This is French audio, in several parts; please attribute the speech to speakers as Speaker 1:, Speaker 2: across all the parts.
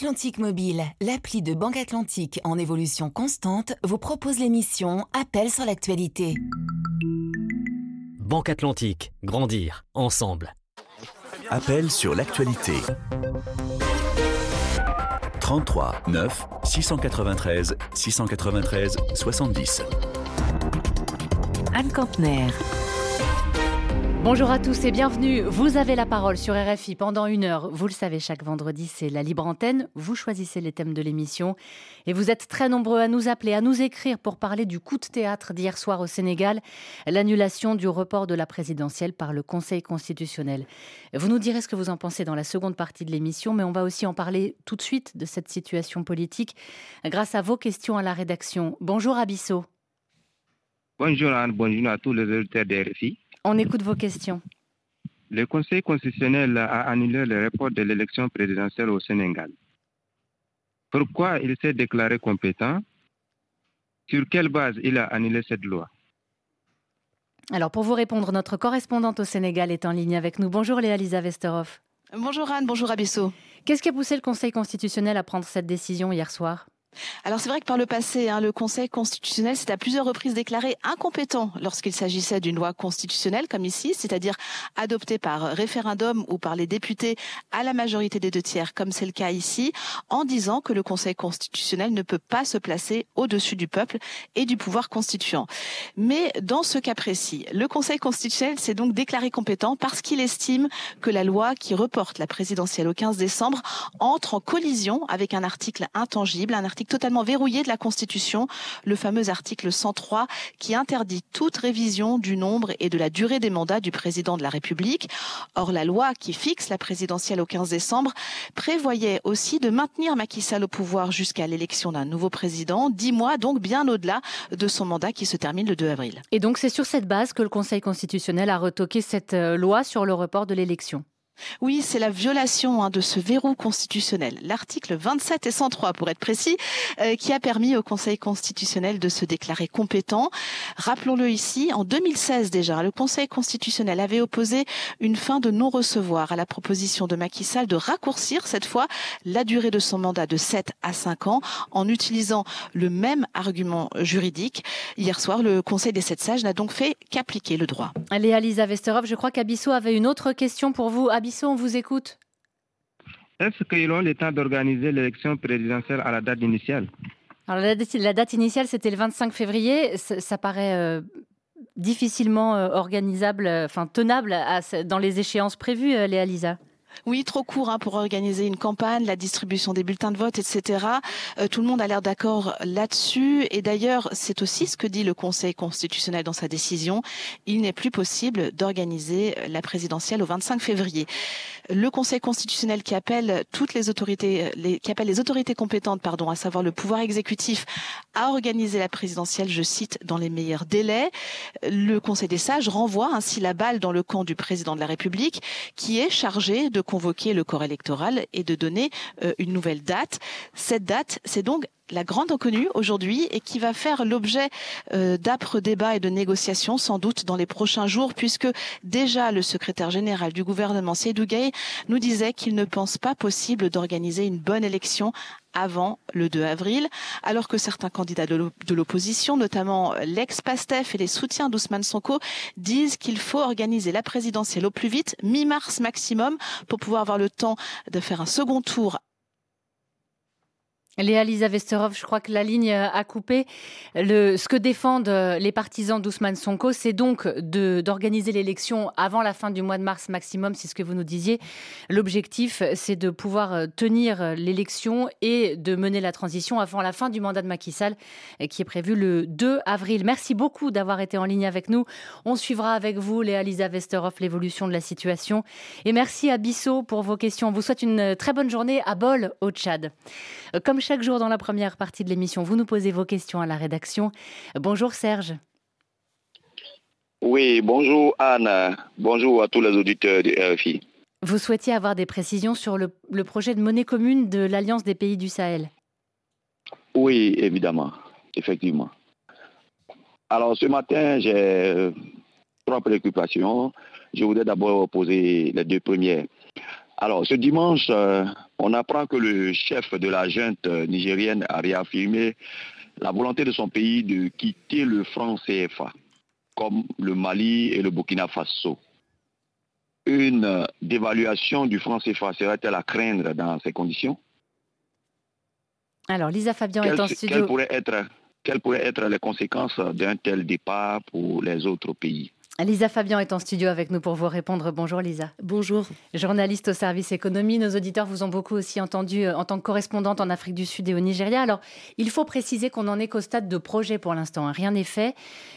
Speaker 1: Atlantique Mobile, l'appli de Banque Atlantique en évolution constante, vous propose l'émission Appel sur l'actualité.
Speaker 2: Banque Atlantique, grandir ensemble.
Speaker 3: Appel sur l'actualité. 33 9 693 693 70.
Speaker 1: Anne Campner.
Speaker 4: Bonjour à tous et bienvenue. Vous avez la parole sur RFI pendant une heure. Vous le savez, chaque vendredi, c'est la libre antenne. Vous choisissez les thèmes de l'émission et vous êtes très nombreux à nous appeler, à nous écrire pour parler du coup de théâtre d'hier soir au Sénégal, l'annulation du report de la présidentielle par le Conseil constitutionnel. Vous nous direz ce que vous en pensez dans la seconde partie de l'émission, mais on va aussi en parler tout de suite de cette situation politique grâce à vos questions à la rédaction. Bonjour Abisso.
Speaker 5: Bonjour Anne, bonjour à tous les auditeurs de RFI.
Speaker 4: On écoute vos questions.
Speaker 5: Le Conseil constitutionnel a annulé le report de l'élection présidentielle au Sénégal. Pourquoi il s'est déclaré compétent? Sur quelle base il a annulé cette loi?
Speaker 4: Alors pour vous répondre, notre correspondante au Sénégal est en ligne avec nous. Bonjour Léa Lisa Vesterhoff.
Speaker 6: Bonjour Anne, bonjour Abisso.
Speaker 4: Qu'est-ce qui a poussé le Conseil constitutionnel à prendre cette décision hier soir?
Speaker 6: Alors c'est vrai que par le passé, hein, le Conseil constitutionnel s'est à plusieurs reprises déclaré incompétent lorsqu'il s'agissait d'une loi constitutionnelle comme ici, c'est-à-dire adoptée par référendum ou par les députés à la majorité des deux tiers, comme c'est le cas ici, en disant que le Conseil constitutionnel ne peut pas se placer au-dessus du peuple et du pouvoir constituant. Mais dans ce cas précis, le Conseil constitutionnel s'est donc déclaré compétent parce qu'il estime que la loi qui reporte la présidentielle au 15 décembre entre en collision avec un article intangible, un article totalement verrouillé de la Constitution, le fameux article 103 qui interdit toute révision du nombre et de la durée des mandats du président de la République. Or, la loi qui fixe la présidentielle au 15 décembre prévoyait aussi de maintenir Macky Sall au pouvoir jusqu'à l'élection d'un nouveau président, dix mois donc bien au-delà de son mandat qui se termine le 2 avril.
Speaker 4: Et donc c'est sur cette base que le Conseil constitutionnel a retoqué cette euh, loi sur le report de l'élection.
Speaker 6: Oui, c'est la violation hein, de ce verrou constitutionnel, l'article 27 et 103 pour être précis, euh, qui a permis au Conseil constitutionnel de se déclarer compétent. Rappelons-le ici, en 2016 déjà, le Conseil constitutionnel avait opposé une fin de non-recevoir à la proposition de Macky Sall de raccourcir cette fois la durée de son mandat de 7 à 5 ans en utilisant le même argument juridique. Hier soir, le Conseil des sept sages n'a donc fait qu'appliquer le droit.
Speaker 4: Allez, Alisa Vesterov, je crois qu'Abisso avait une autre question pour vous on vous écoute.
Speaker 5: Est-ce qu'ils ont le temps d'organiser l'élection présidentielle à la date initiale?
Speaker 4: Alors la date, initiale, c'était le 25 février. Ça, paraît euh, difficilement euh, organisable, euh, enfin tenable dans les échéances prévues, Léa Lisa?
Speaker 6: Oui, trop court hein, pour organiser une campagne, la distribution des bulletins de vote, etc. Euh, tout le monde a l'air d'accord là-dessus. Et d'ailleurs, c'est aussi ce que dit le Conseil constitutionnel dans sa décision. Il n'est plus possible d'organiser la présidentielle au 25 février. Le Conseil constitutionnel qui appelle toutes les autorités, qui appelle les autorités compétentes, pardon, à savoir le pouvoir exécutif, à organiser la présidentielle, je cite, dans les meilleurs délais. Le Conseil des sages renvoie ainsi la balle dans le camp du président de la République, qui est chargé de convoquer le corps électoral et de donner euh, une nouvelle date. Cette date, c'est donc la grande inconnue aujourd'hui et qui va faire l'objet euh, d'âpres débats et de négociations sans doute dans les prochains jours puisque déjà le secrétaire général du gouvernement Seydou nous disait qu'il ne pense pas possible d'organiser une bonne élection avant le 2 avril, alors que certains candidats de l'opposition, notamment l'ex-PASTEF et les soutiens d'Ousmane Sonko, disent qu'il faut organiser la présidentielle au plus vite, mi-mars maximum, pour pouvoir avoir le temps de faire un second tour
Speaker 4: Léa Lisa Vesterov, je crois que la ligne a coupé. Ce que défendent euh, les partisans d'Ousmane Sonko, c'est donc d'organiser l'élection avant la fin du mois de mars maximum, c'est ce que vous nous disiez. L'objectif, c'est de pouvoir euh, tenir l'élection et de mener la transition avant la fin du mandat de Macky Sall, euh, qui est prévu le 2 avril. Merci beaucoup d'avoir été en ligne avec nous. On suivra avec vous, Léa Lisa Vesterov, l'évolution de la situation. Et merci à Bissot pour vos questions. On vous souhaite une très bonne journée à Bol, au Tchad. Comme chaque jour dans la première partie de l'émission, vous nous posez vos questions à la rédaction. Bonjour Serge.
Speaker 7: Oui, bonjour Anne. Bonjour à tous les auditeurs de RFI.
Speaker 4: Vous souhaitiez avoir des précisions sur le, projet de monnaie commune de l'Alliance des pays du Sahel
Speaker 7: Oui, évidemment, effectivement. Alors ce matin, j'ai trois préoccupations. Je voudrais d'abord poser les deux premières. Alors, ce dimanche, euh, on apprend que le chef de la junte nigérienne a réaffirmé la volonté de son pays de quitter le franc CFA, comme le Mali et le Burkina Faso. Une dévaluation du franc CFA serait-elle à craindre dans ces conditions?
Speaker 4: Alors, Lisa Fabian est en studio.
Speaker 7: quelles pourraient être les conséquences d'un tel départ pour les autres pays?
Speaker 4: Lisa Fabian est en studio avec nous pour vous répondre. Bonjour Lisa.
Speaker 8: Bonjour.
Speaker 4: Journaliste au service économie, nos auditeurs vous ont beaucoup aussi entendu euh, en tant que correspondante en Afrique du Sud et au Nigeria. Alors, il faut préciser qu'on n'en est qu'au stade de projet pour l'instant, hein. rien n'est fait.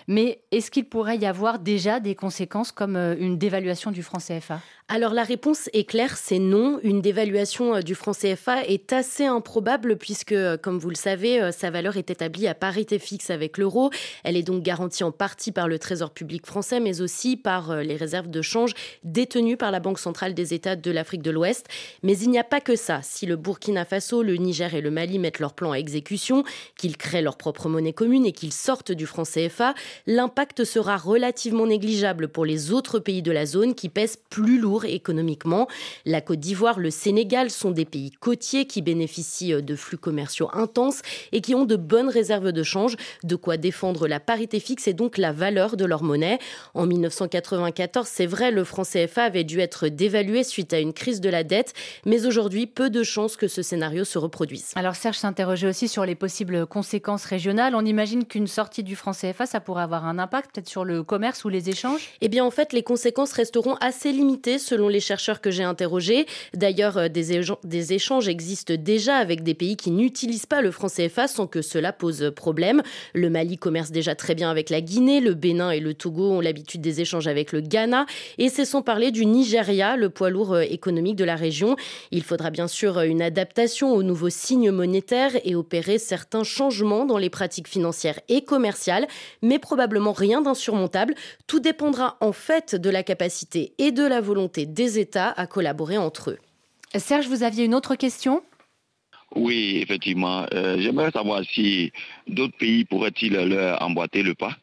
Speaker 4: Mais est-ce qu'il pourrait y avoir déjà des conséquences comme euh, une dévaluation du franc CFA
Speaker 8: alors la réponse est claire, c'est non. Une dévaluation euh, du franc CFA est assez improbable puisque, comme vous le savez, sa valeur est établie à parité fixe avec l'euro. Elle est donc garantie en partie par le Trésor public français, mais aussi par euh, les réserves de change détenues par la Banque centrale des États de l'Afrique de l'Ouest. Mais il n'y a pas que ça. Si le Burkina Faso, le Niger et le Mali mettent leur plan à exécution, qu'ils créent leur propre monnaie commune et qu'ils sortent du franc CFA, l'impact sera relativement négligeable pour les autres pays de la zone qui pèsent plus lourd économiquement. La Côte d'Ivoire, le Sénégal sont des pays côtiers qui bénéficient euh, de flux commerciaux intenses et qui ont de bonnes réserves de change, de quoi défendre la parité fixe et donc la valeur de leur monnaie. En 1994, c'est vrai, le franc CFA avait dû être dévalué suite à une crise de la dette, mais aujourd'hui, peu de chances que ce scénario se reproduise.
Speaker 4: Alors Serge s'interrogeait aussi sur les possibles conséquences régionales. On imagine qu'une sortie du franc CFA, ça pourrait avoir un impact peut-être sur le commerce ou les échanges?
Speaker 8: Eh bien en fait, les conséquences resteront assez limitées selon les chercheurs que j'ai interrogés. D'ailleurs, euh, des, échanges existent déjà avec des pays qui n'utilisent pas le franc CFA sans que cela pose problème. Le Mali commerce déjà très bien avec la Guinée, le Bénin et le Togo ont l'habitude des échanges avec le Ghana. Et c'est sans parler du Nigeria, le poids lourd euh, économique de la région. Il faudra bien sûr euh, une adaptation aux nouveaux signes monétaires et opérer certains changements dans les pratiques financières et commerciales, mais probablement rien d'insurmontable. Tout dépendra en fait de la capacité et de la volonté des États à collaborer entre eux.
Speaker 4: Serge, vous aviez une autre question?
Speaker 7: Oui, effectivement. Euh, j'aimerais savoir si d'autres pays pourraient-ils leur emboîter le pas?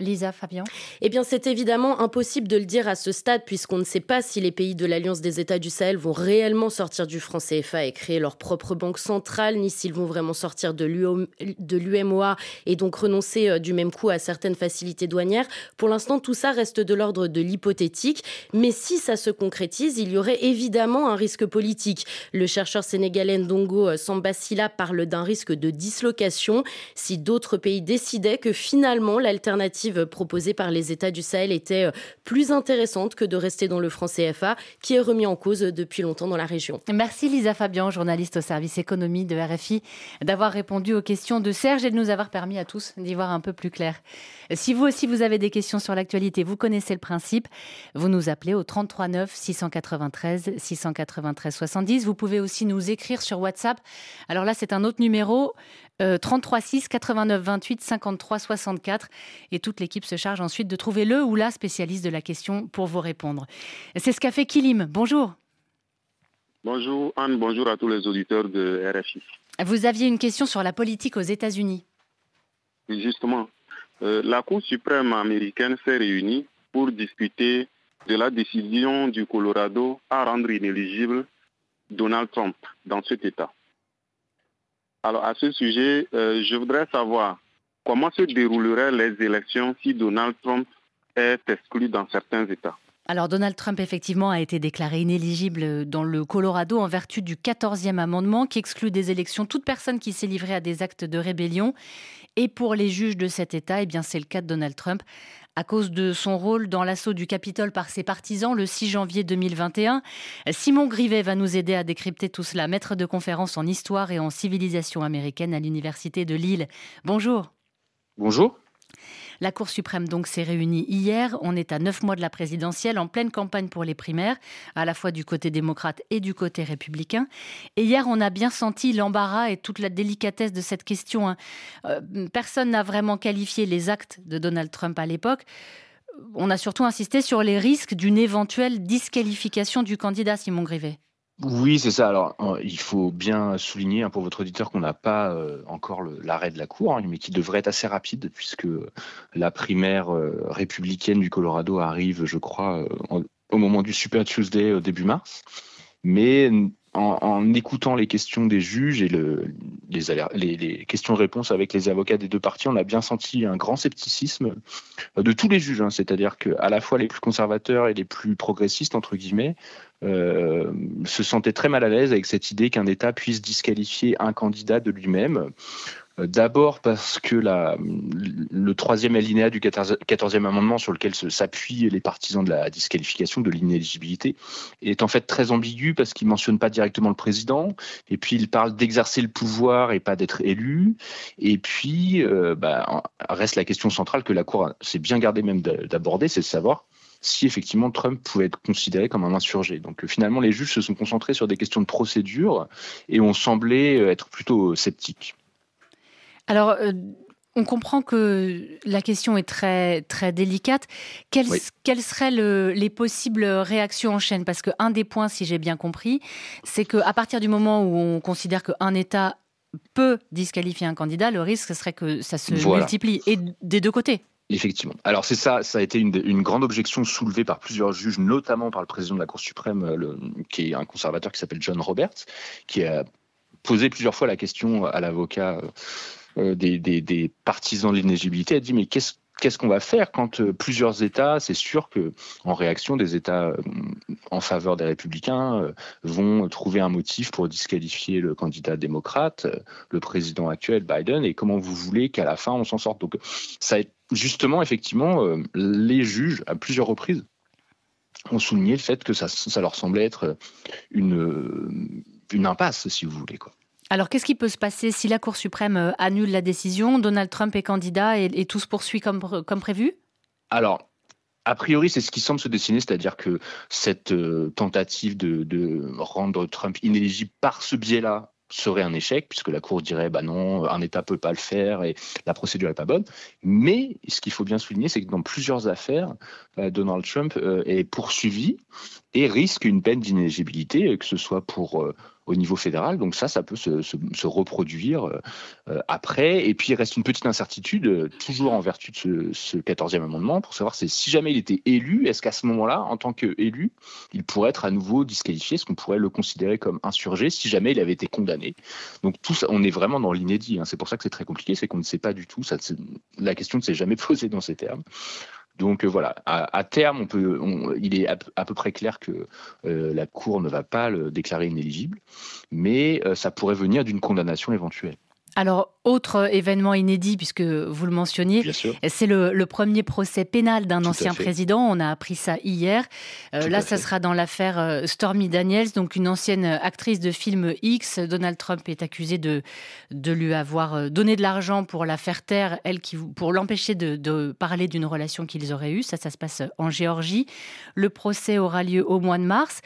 Speaker 4: Lisa Fabian
Speaker 8: Eh bien, c'est évidemment impossible de le dire à ce stade, puisqu'on ne sait pas si les pays de l'Alliance des États du Sahel vont réellement sortir du franc CFA et créer leur propre banque centrale, ni s'ils vont vraiment sortir de l'UMOA et donc renoncer euh, du même coup à certaines facilités douanières. Pour l'instant, tout ça reste de l'ordre de l'hypothétique, mais si ça se concrétise, il y aurait évidemment un risque politique. Le chercheur sénégalais Ndongo euh, Sambasila parle d'un risque de dislocation si d'autres pays décidaient que finalement l'alternative proposée par les États du Sahel était euh, plus intéressante que de rester dans le franc CFA, qui est remis en cause depuis longtemps dans la région.
Speaker 4: Merci Lisa Fabian, journaliste au service économie de RFI, d'avoir répondu aux questions de Serge et de nous avoir permis à tous d'y voir un peu plus clair. Si vous aussi vous avez des questions sur l'actualité, vous connaissez le principe, vous nous appelez au 33 9 693 693 70. Vous pouvez aussi nous écrire sur WhatsApp. Alors là, c'est un autre numéro, 33 6 89 28 53 64 et toute l'équipe se charge ensuite de trouver le ou la spécialiste de la question pour vous répondre. C'est ce qu'a fait Kilim. Bonjour.
Speaker 9: Bonjour Anne, bonjour à tous les auditeurs de RFI.
Speaker 4: Vous aviez une question sur la politique aux États-Unis.
Speaker 9: Justement, euh, la Cour suprême américaine s'est réunie pour discuter de la décision du Colorado à rendre inéligible Donald Trump dans cet État. Alors à ce sujet, euh, je voudrais savoir comment se dérouleraient les élections si Donald Trump est exclu dans certains États.
Speaker 4: Alors Donald Trump effectivement a été déclaré inéligible dans le Colorado en vertu du 14e amendement qui exclut des élections toute personne qui s'est livrée à des actes de rébellion. Et pour les juges de cet État, eh bien c'est le cas de Donald Trump à cause de son rôle dans l'assaut du Capitole par ses partisans le 6 janvier 2021. Simon Grivet va nous aider à décrypter tout cela, maître de conférence en histoire et en civilisation américaine à l'Université de Lille. Bonjour.
Speaker 10: Bonjour.
Speaker 4: La Cour suprême donc s'est réunie hier. On est à neuf mois de la présidentielle, en pleine campagne pour les primaires, à la fois du côté démocrate et du côté républicain. Et hier, on a bien senti l'embarras et toute la délicatesse de cette question. Hein. Euh, personne n'a vraiment qualifié les actes de Donald Trump à l'époque on a surtout insisté sur les risques d'une éventuelle disqualification du candidat Simon Grivet.
Speaker 10: Oui, c'est ça. Alors, il faut bien souligner hein, pour votre auditeur qu'on n'a pas euh, encore l'arrêt de la Cour, hein, mais qui devrait être assez rapide puisque la primaire euh, républicaine du Colorado arrive, je crois, euh, au moment du Super Tuesday au début mars. Mais en, écoutant les questions des juges et le, les, les, questions-réponses avec les avocats des deux parties, on a bien senti un grand scepticisme de tous les juges. Hein. C'est-à-dire qu'à la fois les plus conservateurs et les plus progressistes, entre guillemets, euh, se sentaient très mal à l'aise avec cette idée qu'un État puisse disqualifier un candidat de lui-même. Euh, d'abord parce que le troisième alinéa du 14e amendement sur lequel s'appuient les partisans de la disqualification, de l'inéligibilité, est en fait très ambigu parce qu'il ne mentionne pas directement le président, et puis il parle d'exercer le pouvoir et pas d'être élu, et puis euh, bah, reste la question centrale que la Cour s'est bien gardée même d'aborder, c'est de savoir si effectivement Trump pouvait être considéré comme un insurgé. Donc finalement, les juges se sont concentrés sur des questions de procédure et ont semblé être plutôt sceptiques.
Speaker 4: Alors, euh, on comprend que la question est très, très délicate. Quelles, seraient les possibles réactions en chaîne? Parce qu'un des points, si j'ai bien compris, c'est qu'à partir du moment où on considère qu'un État peut disqualifier un candidat, le risque ce serait que ça se multiplie, et des deux côtés.
Speaker 10: Effectivement. Alors c'est ça, ça a été une, grande objection soulevée par plusieurs juges, notamment par le président de la Cour suprême, qui est un conservateur qui s'appelle John Roberts, qui a posé plusieurs fois la question à l'avocat euh, des, partisans de l'inéligibilité a dit mais qu'est-ce qu'est-ce qu'on va faire quand euh, plusieurs États, c'est sûr que en réaction, des États euh, en faveur des républicains vont trouver un motif pour disqualifier le candidat démocrate, le président actuel Biden, et comment vous voulez qu'à la fin on s'en sorte. Donc ça justement effectivement les juges à plusieurs reprises ont souligné le fait que ça, ça leur semblait être une une impasse, si vous voulez quoi.
Speaker 4: Alors, qu'est-ce qui peut se passer si la Cour suprême euh, annule la décision Donald Trump est candidat et, tout se poursuit comme, prévu?
Speaker 10: Alors, a priori, c'est ce qui semble se dessiner, c'est-à-dire que cette euh, tentative de, rendre Trump inéligible par ce biais-là serait un échec, puisque la Cour dirait bah non, un État peut pas le faire et la procédure est pas bonne. Mais ce qu'il faut bien souligner, c'est que dans plusieurs affaires, euh, Donald Trump est poursuivi et risque une peine d'inéligibilité, que ce soit pour au niveau fédéral. Donc ça, ça peut se, reproduire euh, euh, après. Et puis il reste une petite incertitude, euh, toujours en vertu de ce, 14e amendement, pour savoir si jamais il était élu, est-ce qu'à ce, moment-là, en tant qu'élu, il pourrait être à nouveau disqualifié Est-ce qu'on pourrait le considérer comme insurgé si jamais il avait été condamné? Donc tout ça, on est vraiment dans l'inédit. Hein. C'est pour ça que c'est très compliqué, c'est qu'on ne sait pas du tout. La question ne s'est jamais posée dans ces termes. Donc euh, voilà, à, terme, il est à, peu près clair que euh, la Cour ne va pas le déclarer inéligible, mais euh, ça pourrait venir d'une condamnation éventuelle.
Speaker 4: Alors, autre événement inédit, puisque vous le mentionniez, c'est le, premier procès pénal d'un ancien président. On a appris ça hier. Euh, là, ça sera dans l'affaire euh, Stormy Daniels, donc une ancienne actrice de film X. Donald Trump est accusé de, de lui avoir euh, donné de l'argent pour la faire taire, elle qui, pour l'empêcher de, de parler d'une relation qu'ils auraient eue. Ça, ça se passe en Géorgie. Le procès aura lieu au mois de mars.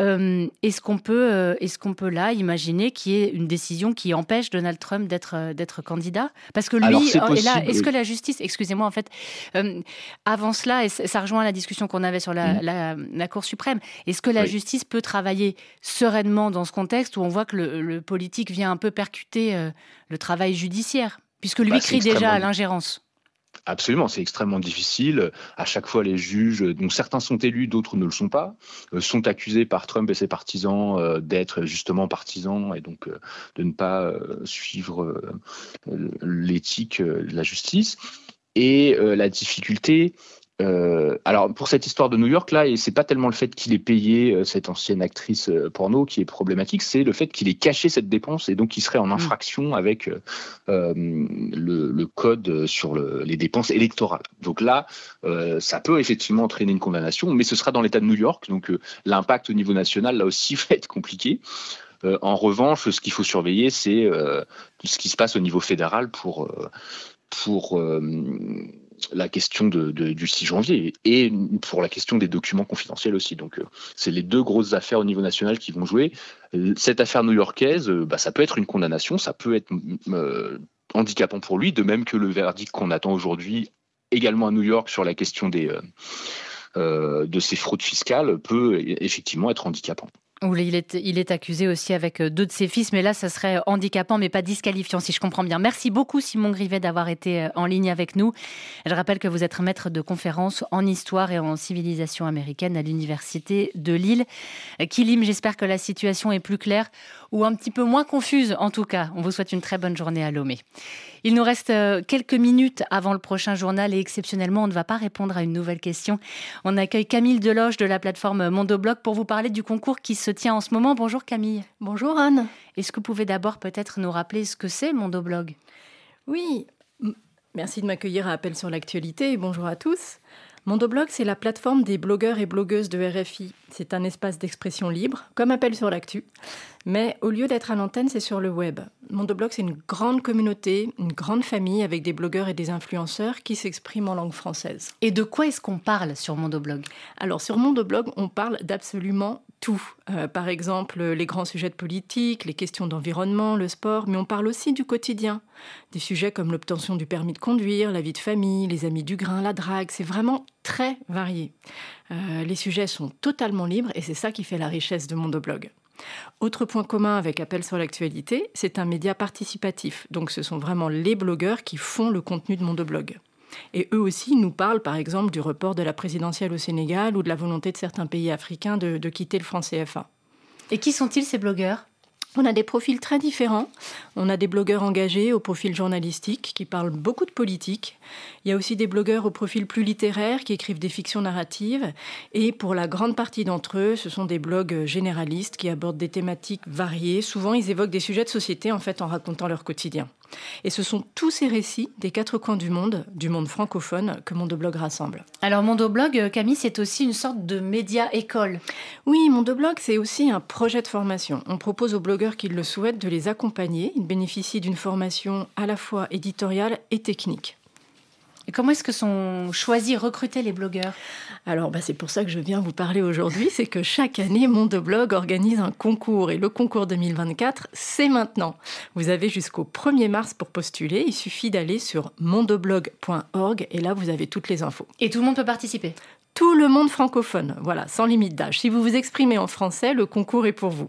Speaker 4: Euh, est-ce qu'on peut, euh, est-ce qu'on peut là imaginer qu'il y ait une décision qui empêche Donald Trump d'être euh, d'être candidat? Parce que lui, est là, est-ce que la justice, excusez-moi en fait, avant cela, et ça rejoint la discussion qu'on avait sur la, mmh. la, Cour suprême, est-ce que la justice peut travailler sereinement dans ce contexte où on voit que le, politique vient un peu percuter le travail judiciaire, puisque lui bah, crie déjà à l'ingérence
Speaker 10: Absolument, c'est extrêmement difficile. À chaque fois, les juges, dont certains sont élus, d'autres ne le sont pas, euh, sont accusés par Trump et ses partisans euh, d'être justement partisans et donc euh, de ne pas suivre l'éthique de la justice. Et la difficulté, euh, alors pour cette histoire de New York là, et c'est pas tellement le fait qu'il ait payé euh, cette ancienne actrice euh, porno qui est problématique, c'est le fait qu'il ait caché cette dépense et donc il serait en mm. infraction avec le, code sur les dépenses électorales. Donc là, ça peut effectivement entraîner une condamnation, mais ce sera dans l'État de New York, donc l'impact au niveau national là aussi va être compliqué. en revanche, ce qu'il faut surveiller, c'est ce qui se passe au niveau fédéral pour pour la question du 6 janvier et pour la question des documents confidentiels aussi. Donc, euh, c'est les deux grosses affaires au niveau national qui vont jouer. Euh, cette affaire new-yorkaise, euh, bah, ça peut être une condamnation, ça peut être handicapant pour lui, de même que le verdict qu'on attend aujourd'hui, également à New York, sur la question des, de ces fraudes fiscales, peut effectivement être handicapant.
Speaker 4: Il est, il est accusé aussi avec deux de ses fils, mais là, ça serait handicapant, mais pas disqualifiant, si je comprends bien. Merci beaucoup, Simon Grivet, d'avoir été en ligne avec nous. Je rappelle que vous êtes maître de conférences en histoire et en civilisation américaine à l'Université de Lille. Kilim, j'espère que la situation est plus claire ou un petit peu moins confuse, en tout cas. On vous souhaite une très bonne journée à Lomé. Il nous reste euh, quelques minutes avant le prochain journal et exceptionnellement, on ne va pas répondre à une nouvelle question. On accueille Camille Deloge de la plateforme Mondoblog pour vous parler du concours qui se tient en ce moment. Bonjour Camille.
Speaker 11: Bonjour Anne.
Speaker 4: Est-ce que vous pouvez d'abord peut-être nous rappeler ce que c'est Mondoblog
Speaker 11: Oui, merci de m'accueillir à Appel sur l'actualité et bonjour à tous. Mondoblog, c'est la plateforme des blogueurs et blogueuses de RFI. C'est un espace d'expression libre, comme Appel sur l'actu. Mais au lieu d'être à l'antenne, c'est sur le web. Mondoblog, c'est une grande communauté, une grande famille avec des blogueurs et des influenceurs qui s'expriment en langue française.
Speaker 4: Et de quoi est-ce qu'on parle sur Mondoblog?
Speaker 11: Alors sur Mondoblog, on parle d'absolument tout. Euh, par exemple, les grands sujets de politique, les questions d'environnement, le sport, mais on parle aussi du quotidien. Des sujets comme l'obtention du permis de conduire, la vie de famille, les amis du grain, la drague, c'est vraiment très varié. Euh, les sujets sont totalement libres et c'est ça qui fait la richesse de Mondoblog. Autre point commun avec Appel sur l'actualité, c'est un média participatif. Donc ce sont vraiment les blogueurs qui font le contenu de Mondoblog. Et eux aussi nous parlent par exemple du report de la présidentielle au Sénégal ou de la volonté de certains pays africains de, de quitter le franc CFA.
Speaker 4: Et qui sont-ils ces blogueurs?
Speaker 11: On a des profils très différents. On a des blogueurs engagés au profil journalistique qui parlent beaucoup de politique. Il y a aussi des blogueurs au profil plus littéraire qui écrivent des fictions narratives. Et pour la grande partie d'entre eux, ce sont des blogs généralistes qui abordent des thématiques variées. Souvent, ils évoquent des sujets de société en fait en racontant leur quotidien. Et ce sont tous ces récits des quatre coins du monde, du monde francophone, que Mondoblog rassemble.
Speaker 4: Alors Mondoblog, euh, Camille, c'est aussi une sorte de média école.
Speaker 11: Oui, Mondoblog, c'est aussi un projet de formation. On propose aux blogueurs qui le souhaitent de les accompagner. Ils bénéficient d'une formation à la fois éditoriale et technique.
Speaker 4: Et comment est-ce que sont choisis, recrutés les blogueurs?
Speaker 11: Alors, bah, c'est pour ça que je viens vous parler aujourd'hui. C'est que chaque année, Mondoblog organise un concours. Et le concours 2024, c'est maintenant. Vous avez jusqu'au 1er mars pour postuler. Il suffit d'aller sur mondoblog.org et là, vous avez toutes les infos.
Speaker 4: Et tout le monde peut participer?
Speaker 11: Tout le monde francophone, voilà, sans limite d'âge. Si vous vous exprimez en français, le concours est pour vous.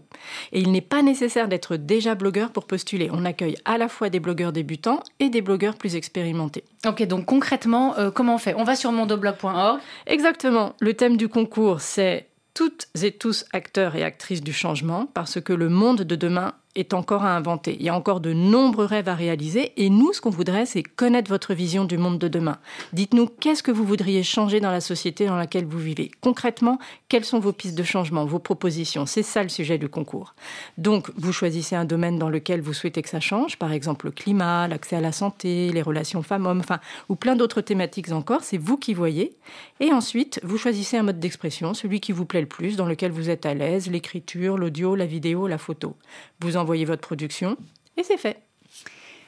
Speaker 11: Et il n'est pas nécessaire d'être déjà blogueur pour postuler. On accueille à la fois des blogueurs débutants et des blogueurs plus expérimentés.
Speaker 4: Ok, donc concrètement, euh, comment on fait? On va sur mondoblog.org.
Speaker 11: Exactement. Le thème du concours, c'est toutes et tous acteurs et actrices du changement, parce que le monde de demain est encore à inventer. Il y a encore de nombreux rêves à réaliser et nous, ce qu'on voudrait, c'est connaître votre vision du monde de demain. Dites-nous qu'est-ce que vous voudriez changer dans la société dans laquelle vous vivez? Concrètement, quelles sont vos pistes de changement, vos propositions? C'est ça le sujet du concours. Donc, vous choisissez un domaine dans lequel vous souhaitez que ça change, par exemple le climat, l'accès à la santé, les relations femmes-hommes, enfin, ou plein d'autres thématiques encore. C'est vous qui voyez. Et ensuite, vous choisissez un mode d'expression, celui qui vous plaît le plus, dans lequel vous êtes à l'aise, l'écriture, l'audio, la vidéo, la photo. Vous envoyez votre production et c'est fait.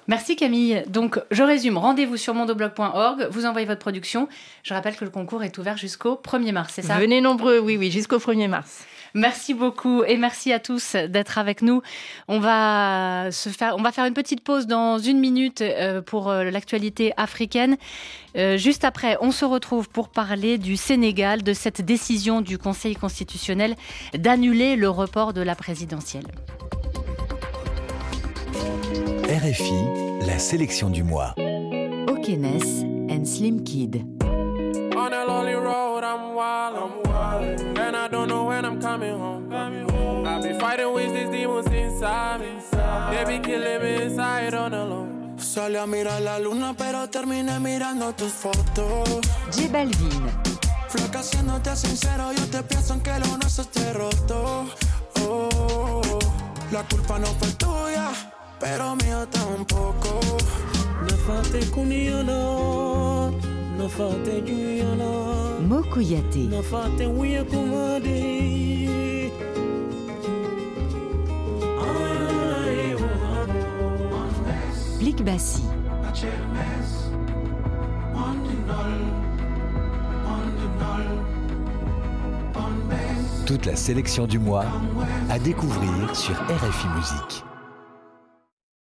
Speaker 4: Merci Camille. Donc, je résume. Rendez-vous sur mondoblog.org. Vous envoyez votre production. Je rappelle que le concours est ouvert jusqu'au 1er mars, c'est ça?
Speaker 11: Venez nombreux, oui, oui, jusqu'au 1er mars.
Speaker 4: Merci beaucoup et merci à tous d'être avec nous. On va, se faire, on va faire une petite pause dans une minute euh, pour euh, l'actualité africaine. Euh, juste après, on se retrouve pour parler du Sénégal, de cette décision du Conseil constitutionnel d'annuler le report de la présidentielle.
Speaker 12: RFI, la sélection du mois.
Speaker 1: Okeness and Slim Kid.
Speaker 13: On a lonely road, I'm wild, I'm wild. And I don't know when I'm coming home. I've been fighting with these demons inside me. They be killing me inside on low. Salí a mirar la luna, pero terminé mirando tus fotos.
Speaker 1: J Balvin.
Speaker 13: Flaca, siéndote sincero, yo te pienso en que lo nuestro esté roto. Oh, la culpa no fue tuya. Pero mío tampoco. No fate kuniana, no fate juyana.
Speaker 1: Mokuyate.
Speaker 13: Fate
Speaker 1: Bassi.
Speaker 12: Toute la sélection du mois à découvrir sur RFI Musique.